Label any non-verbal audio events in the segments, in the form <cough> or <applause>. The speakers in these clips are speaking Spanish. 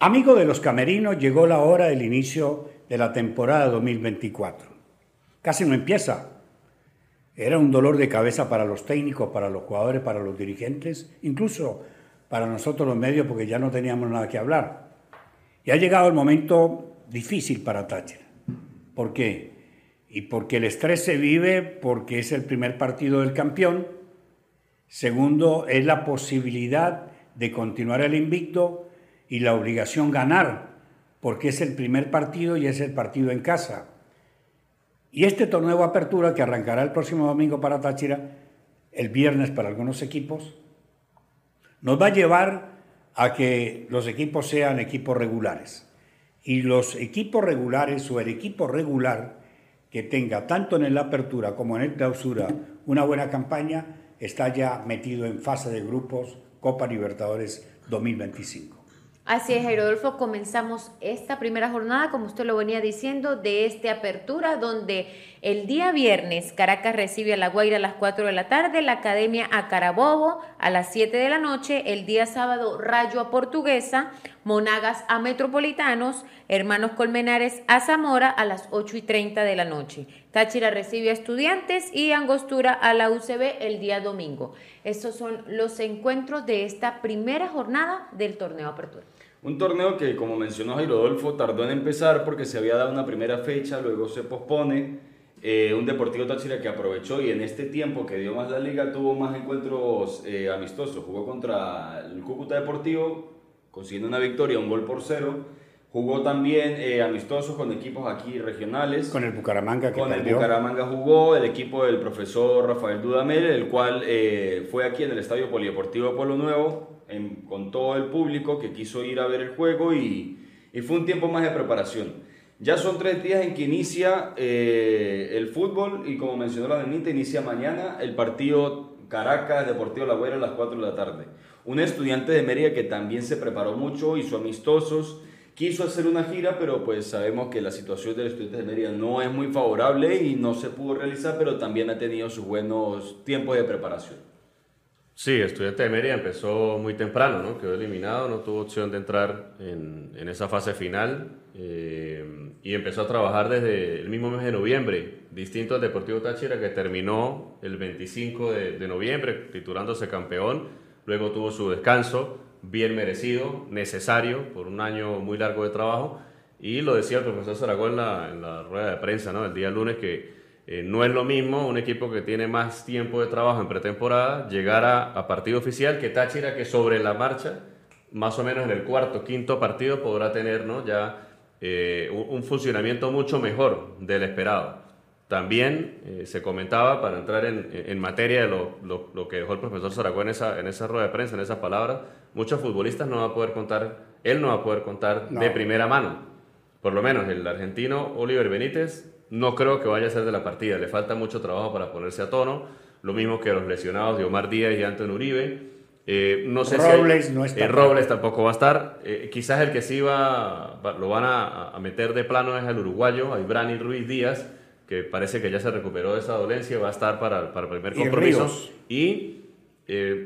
Amigo de los camerinos, llegó la hora del inicio de la temporada 2024. Casi no empieza. Era un dolor de cabeza para los técnicos, para los jugadores, para los dirigentes, incluso para nosotros los medios, porque ya no teníamos nada que hablar. Y ha llegado el momento difícil para Thatcher. ¿Por qué? Y porque el estrés se vive porque es el primer partido del campeón. Segundo, es la posibilidad de continuar el invicto y la obligación ganar, porque es el primer partido y es el partido en casa. Y este torneo de apertura que arrancará el próximo domingo para Táchira, el viernes para algunos equipos, nos va a llevar a que los equipos sean equipos regulares. Y los equipos regulares o el equipo regular que tenga tanto en la apertura como en el clausura una buena campaña está ya metido en fase de grupos Copa Libertadores 2025. Así es, Rodolfo, comenzamos esta primera jornada, como usted lo venía diciendo, de esta apertura, donde el día viernes Caracas recibe a La Guaira a las 4 de la tarde, la Academia a Carabobo a las 7 de la noche, el día sábado Rayo a Portuguesa, Monagas a Metropolitanos, Hermanos Colmenares a Zamora a las 8 y 30 de la noche. Táchira recibe a Estudiantes y Angostura a la UCB el día domingo. Estos son los encuentros de esta primera jornada del torneo Apertura. Un torneo que, como mencionó Jairo Rodolfo, tardó en empezar porque se había dado una primera fecha, luego se pospone. Eh, un Deportivo Táchira que aprovechó y en este tiempo que dio más la liga tuvo más encuentros eh, amistosos. Jugó contra el Cúcuta Deportivo, consiguiendo una victoria, un gol por cero. Jugó también eh, amistosos con equipos aquí regionales. Con el Bucaramanga que Con el Bucaramanga jugó el equipo del profesor Rafael Dudamel, el cual fue aquí en el Estadio Polideportivo Pueblo Nuevo con todo el público que quiso ir a ver el juego y, fue un tiempo más de preparación. Ya son tres días en que inicia eh, el fútbol y como mencionó la Denita, inicia mañana el partido Caracas Deportivo La Guaira a las 4 de la tarde. Un estudiante de Mérida que también se preparó mucho, hizo amistosos, quiso hacer una gira, pero pues sabemos que la situación del estudiante de Mérida no es muy favorable y no se pudo realizar, pero también ha tenido sus buenos tiempos de preparación. Sí, Estudiante de Mérida empezó muy temprano, ¿no? quedó eliminado, no tuvo opción de entrar en, en esa fase final eh, y empezó a trabajar desde el mismo mes de noviembre, distinto al Deportivo Táchira que terminó el 25 de, de noviembre titulándose campeón, luego tuvo su descanso, bien merecido, necesario por un año muy largo de trabajo y lo decía el profesor Zaragoza en la, en la rueda de prensa ¿no? el día lunes que eh, no es lo mismo un equipo que tiene más tiempo de trabajo en pretemporada llegar a, partido oficial que Táchira, que sobre la marcha, más o menos en el cuarto, quinto partido, podrá tener ¿no? ya eh, un, funcionamiento mucho mejor del esperado. También eh, se comentaba, para entrar en, materia de lo, que dejó el profesor Zaragoza en esa, en esa rueda de prensa, en esas palabras, muchos futbolistas no va a poder contar, él no va a poder contar de primera mano. Por lo menos el argentino Oliver Benítez no creo que vaya a ser de la partida. Le falta mucho trabajo para ponerse a tono. Lo mismo que los lesionados de Omar Díaz y Antonio Uribe. Eh, no sé Robles si no está. Eh, Robles tampoco va a estar. Eh, quizás el que sí va, lo van a, meter de plano es el uruguayo, a Ibrani Ruiz Díaz, que parece que ya se recuperó de esa dolencia, va a estar para, para el primer compromiso. Y,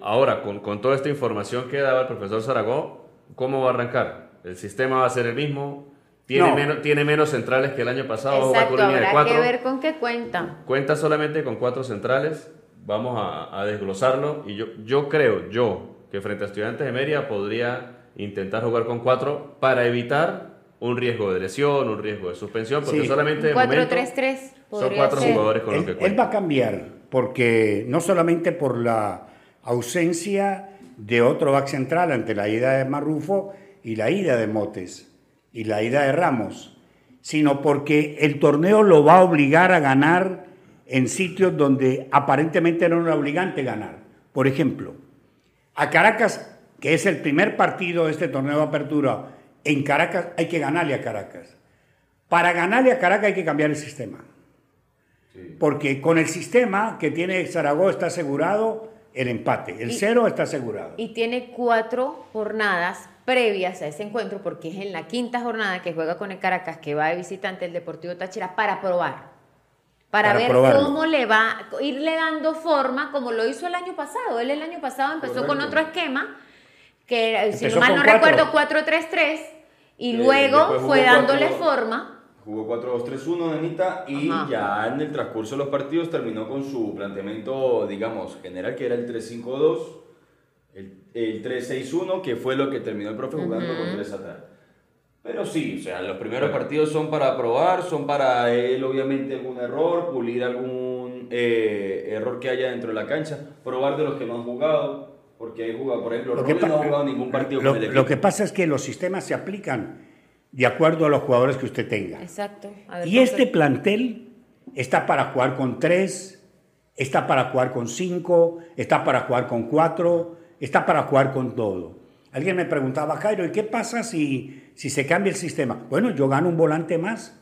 ahora, con, con, toda esta información que daba el profesor Zaragoza, ¿cómo va a arrancar? ¿El sistema va a ser el mismo? Tiene, menos, tiene menos centrales que el año pasado. Exacto, habrá que ver con qué cuenta. Cuenta solamente con cuatro centrales. Vamos a, desglosarlo. Y yo, yo creo, yo, que frente a Estudiantes de Mérida podría intentar jugar con cuatro para evitar un riesgo de lesión, un riesgo de suspensión, porque solamente de 4 3 3 son cuatro jugadores con los que cuenta. Él va a cambiar, porque no solamente por la ausencia de otro back central ante la ida de Marrufo y la ida de Motes y la ida de Ramos, sino porque el torneo lo va a obligar a ganar en sitios donde aparentemente no era obligante ganar. Por ejemplo, a Caracas, que es el primer partido de este torneo de apertura, en Caracas hay que ganarle a Caracas. Para ganarle a Caracas hay que cambiar el sistema. Porque con el sistema que tiene Zaragoza está asegurado el empate. El cero está asegurado. Y tiene cuatro jornadas previas a ese encuentro, porque es en la quinta jornada que juega con el Caracas, que va de visitante el Deportivo Táchira, para probar. Para, ver cómo le va, irle dando forma, como lo hizo el año pasado. Él el año pasado empezó con otro esquema, que si mal no recuerdo, 4-3-3 Y Eh, luego fue dándole cuatro- forma. Jugó 4-2-3-1, Nenita, y Ajá. ya en el transcurso de los partidos terminó con su planteamiento, digamos, general, que era el 3-5-2, el, el 3-6-1, que fue lo que terminó el profe jugando con tres atrás. Pero sí, o sea, los primeros partidos son para probar, son para él, obviamente, algún error, pulir algún eh, error que haya dentro de la cancha, probar de los que no han jugado, porque hay jugado, por ejemplo, Lo que, no ha jugado ningún partido lo- con el equipo. lo que pasa es que los sistemas se aplican de acuerdo a los jugadores que usted tenga. Exacto. A ver, Y este plantel está para jugar con tres, está para jugar con cinco, está para jugar con cuatro, está para jugar con todo. Alguien me preguntaba, Jairo, ¿y qué pasa si, si se cambia el sistema? Bueno, yo gano un volante más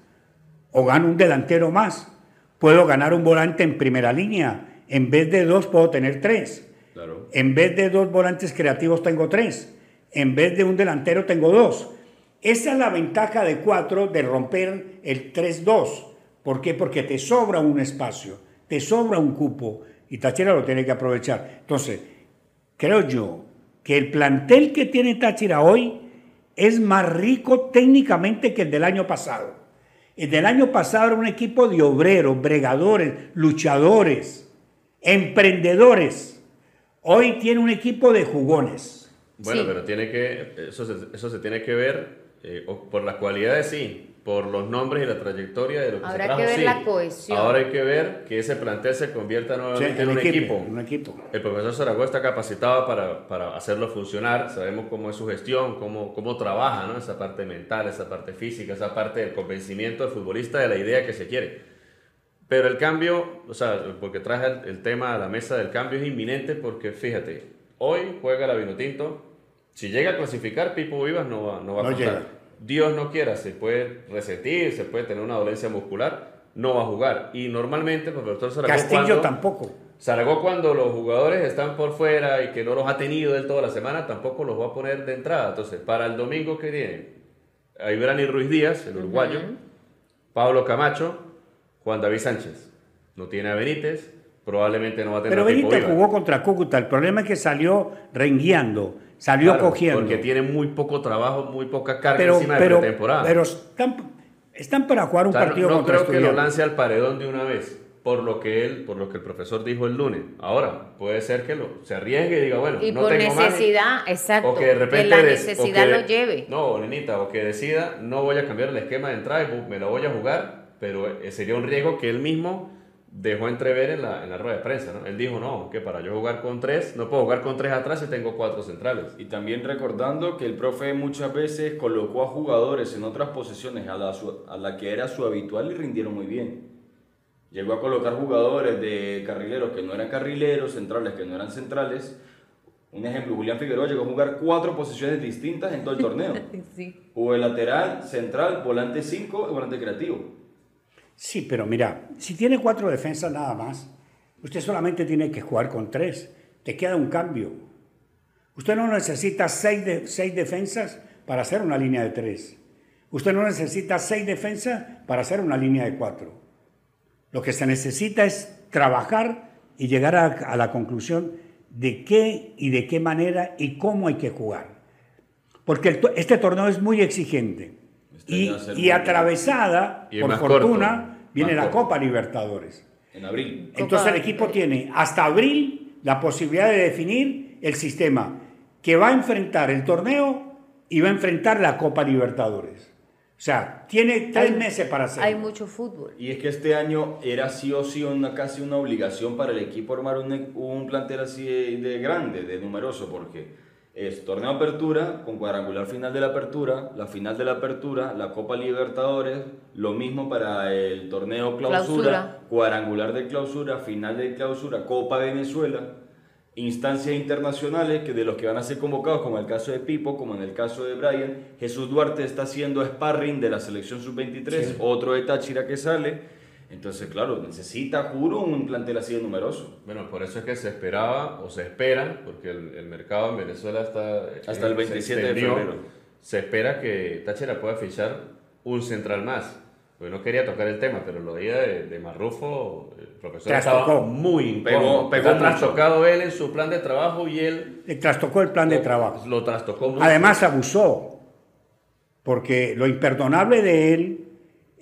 o gano un delantero más. Puedo ganar un volante en primera línea. En vez de dos, puedo tener tres. Claro. En vez de dos volantes creativos tengo tres. En vez de un delantero tengo dos. Esa es la ventaja de cuatro de romper el 3-2. ¿Por qué? Porque te sobra un espacio, te sobra un cupo y Táchira lo tiene que aprovechar. Entonces, creo yo que el plantel que tiene Táchira hoy es más rico técnicamente que el del año pasado. El del año pasado era un equipo de obreros, bregadores, luchadores, emprendedores. Hoy tiene un equipo de jugones. Bueno, Sí. pero tiene que, eso se, eso se tiene que ver eh, por las cualidades, sí, por los nombres y la trayectoria de lo que Habrá se trajo, que ver sí. la cohesión. Ahora hay que ver que ese plantel se convierta nuevamente Sí, en un equipo. Un equipo. El profesor Zaragoza está capacitado para, para hacerlo funcionar, sabemos cómo es su gestión, cómo, cómo trabaja, ¿no? esa parte mental, esa parte física, esa parte del convencimiento del futbolista de la idea que se quiere. Pero el cambio, o sea, porque traje el, el tema a la mesa del cambio es inminente porque fíjate, hoy juega la Vinotinto, si llega a clasificar, Pipo Vivas no va, no va a No contar. llega. Dios no quiera, se puede resentir, se puede tener una dolencia muscular, no va a jugar. Y normalmente el profesor Zaragoza Castillo cuando- tampoco. Zaragoza cuando los jugadores están por fuera y que no los ha tenido del toda la semana, tampoco los va a poner de entrada. Entonces, para el domingo que viene, hay Brani Ruiz Díaz, el uruguayo, Pablo Camacho, Juan David Sánchez. No tiene a Benítez, probablemente no va a tener Pero Benítez Viva. jugó contra Cúcuta. El problema es que salió rengueando, salió Claro, cogiendo. Porque tiene muy poco trabajo, muy poca carga pero, encima de pero, pretemporada. pero están, están para jugar un O sea, partido no, no contra creo que lo lance al paredón de una vez, por lo que él, por lo que el profesor dijo el lunes. Ahora, puede ser que lo, se arriesgue y diga, bueno, Y no por tengo más. necesidad, exacto. O que de repente la des- necesidad o que- lo lleve. No, Lenita, o que decida, no voy a cambiar el esquema de entrada me lo voy a jugar, pero eh, sería un riesgo que él mismo dejó entrever en la, en la rueda de prensa, ¿no? Él dijo, no, que para yo jugar con tres, no puedo jugar con tres atrás si tengo cuatro centrales. Y también recordando que el profe muchas veces colocó a jugadores en otras posiciones a la, su- a la que era su habitual y rindieron muy bien. Llegó a colocar jugadores de carrileros que no eran carrileros, centrales que no eran centrales. Un ejemplo, Julián Figueroa llegó a jugar cuatro posiciones distintas en todo el torneo. <laughs> Sí. Jugó de lateral, central, volante 5 y volante creativo. Sí, pero mira, si tiene cuatro defensas nada más, usted solamente tiene que jugar con tres. Te queda un cambio. Usted no necesita seis, seis defensas para hacer una línea de tres. Usted no necesita seis defensas para hacer una línea de cuatro. Lo que se necesita es trabajar y llegar a, la conclusión de qué y de qué manera y cómo hay que jugar. Porque este torneo es muy exigente. Este Y, y atravesada, Y por fortuna, corto, viene la corto. Copa Libertadores. En abril. Entonces el equipo tiene hasta abril la posibilidad de definir el sistema que va a enfrentar el torneo y va a enfrentar la Copa Libertadores. O sea, tiene tres Hay- meses para hacerlo. Hay mucho fútbol. Y es que este año era sí o sí una, casi una obligación para el equipo armar un, un plantel así de, de grande, de numeroso, porque es torneo apertura, con cuadrangular final de la apertura, la final de la apertura, la Copa Libertadores, lo mismo para el torneo clausura, Clausura. cuadrangular de clausura, final de clausura, Copa Venezuela, instancias internacionales que de los que van a ser convocados, como en el caso de Pipo, como en el caso de Brian, Jesús Duarte está haciendo sparring de la selección sub-23, otro de Táchira que sale. Entonces, claro, necesita, juro, un plantel así de numeroso. Bueno, por eso es que se esperaba o se espera, porque el, el mercado en Venezuela está... Hasta el se 27 de extendió, febrero. Se espera que Táchira pueda fichar un central más. Pues no quería tocar el tema, pero lo oía de, de Marrufo, el profesor Trastocó. estaba muy incómodo. Pegó- pegó Está trastocado él en su plan de trabajo y él Le trastocó el plan de trabajo. lo trastocó mucho. Además abusó. porque lo imperdonable de él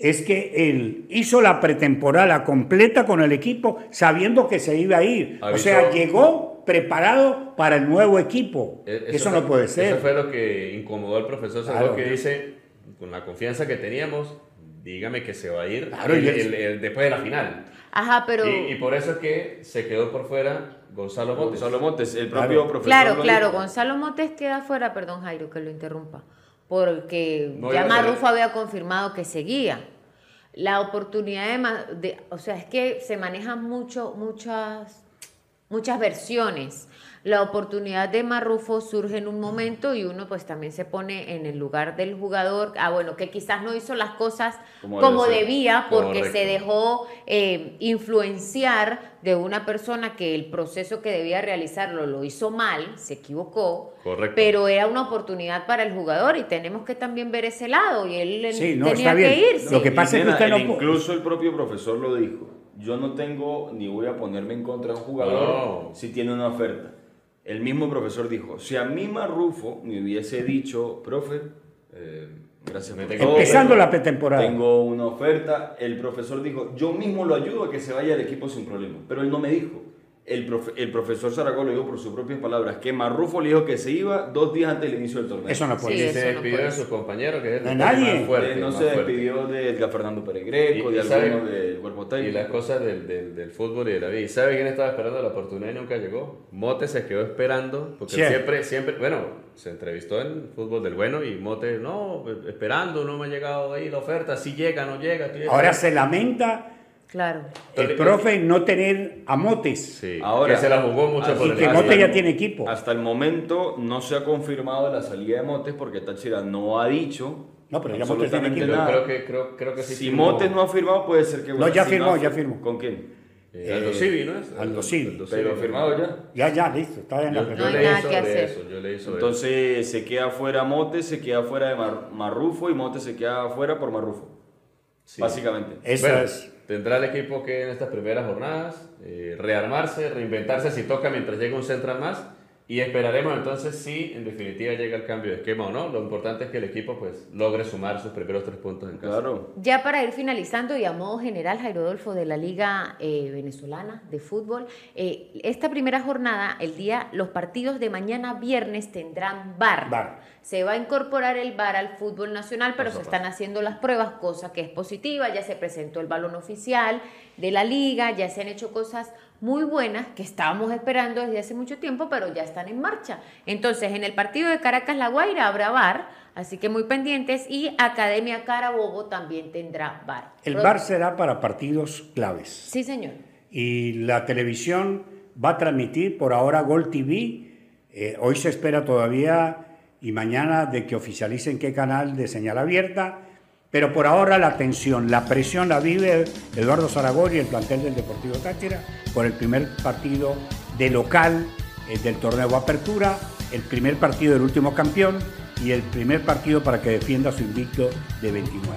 es que él hizo la pretemporada completa con el equipo sabiendo que se iba a ir. O sea, llegó preparado para el nuevo equipo. E-, eso, no puede ser. Eso fue lo que incomodó al profesor Salvador, que dice, con la confianza que teníamos, dígame que se va a ir después de la final. Ajá, pero... Y, por eso es que se quedó por fuera Gonzalo Montes. Gonzalo Montes, el propio profesor. Claro, claro, Gonzalo Montes queda fuera, perdón Jairo que lo interrumpa, porque ya Marrufo había confirmado que seguía. La oportunidad de, de, o sea, es que se manejan mucho, muchas, muchas versiones. La oportunidad de Marrufo surge en un momento y uno pues también se pone en el lugar del jugador, ah bueno, que quizás no hizo las cosas como, debía porque se dejó eh, influenciar de una persona que el proceso que debía realizarlo lo hizo mal, se equivocó, pero era una oportunidad para el jugador y tenemos que también ver ese lado y él tenía que irse. Lo que pasa es que usted no... Incluso el propio profesor lo dijo, yo no tengo ni voy a ponerme en contra de un jugador si tiene una oferta. El mismo profesor dijo, si a mí Marrufo me hubiese dicho, profe, eh, gracias por Empezando la pretemporada. Tengo una oferta, el profesor dijo, yo mismo lo ayudo a que se vaya al equipo sin problema, pero él no me dijo el, profesor Zaragoza lo dijo por sus propias palabras, que Marrufo le dijo que se iba dos días antes del inicio del torneo. Eso no puede ser. se despidió de sus compañeros, que es el nadie. no se despidió de Edgar Fernando Peregreco, de alguno del cuerpo técnico. Y las cosas del, del, fútbol y de la vida. ¿Y sabe quién estaba esperando la oportunidad y nunca llegó? Mote se quedó esperando, porque siempre, siempre, bueno, se entrevistó en Fútbol del Bueno y Mote, no, esperando, no me ha llegado ahí la oferta, si llega, no llega. Ahora se lamenta Claro. El profe no tener a Motes. Sí, Ahora, que se la jugó mucho por el que Motes ya tiene equipo. Hasta el momento no se ha confirmado la salida de Motes porque Táchira no ha dicho. No, pero ya Motes tiene equipo. Creo que, creo, creo que sí si Motes no ha firmado, puede ser que. No, ya firmó, ya firmó. ¿Con quién? Eh, Aldo Civi, ¿no es? Aldo Civi. Pero firmado ya. Ya, ya, listo. Está en la yo, yo leí sobre eso, yo leí sobre Entonces se queda fuera Motes, se queda fuera de Marrufo y Motes se queda fuera por Marrufo. Básicamente. Eso es. tendrá el equipo que en estas primeras jornadas eh, rearmarse, reinventarse si toca mientras llega un central más y esperaremos entonces si en definitiva llega el cambio de esquema o no. Lo importante es que el equipo pues logre sumar sus primeros tres puntos en casa. Claro. Ya para ir finalizando y a modo general, Jairo Adolfo de la Liga eh, Venezolana de Fútbol, eh, esta primera jornada, el día, los partidos de mañana viernes tendrán bar. bar. Se va a incorporar el bar al fútbol nacional, pero se están haciendo las pruebas, cosa que es positiva. Ya se presentó el balón oficial de la liga, ya se han hecho cosas muy buenas que estábamos esperando desde hace mucho tiempo, pero ya están en marcha. Entonces, en el partido de Caracas La Guaira habrá VAR, así que muy pendientes, y Academia Carabobo también tendrá VAR. El VAR será para partidos claves. Sí, señor. Y la televisión va a transmitir por ahora Gol TV. Eh, hoy se espera todavía y mañana de que oficialicen qué canal de señal abierta pero por ahora la tensión, la presión la vive Eduardo Zaragoza y el plantel del Deportivo Táchira por el primer partido de local eh, del torneo Apertura, el primer partido del último campeón y el primer partido para que defienda su invicto de 29.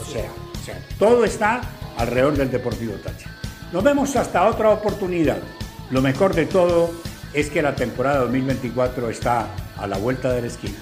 O sea, o sea, todo está alrededor del Deportivo Táchira. Nos vemos hasta otra oportunidad. Lo mejor de todo es que la temporada 2024 está a la vuelta de la esquina.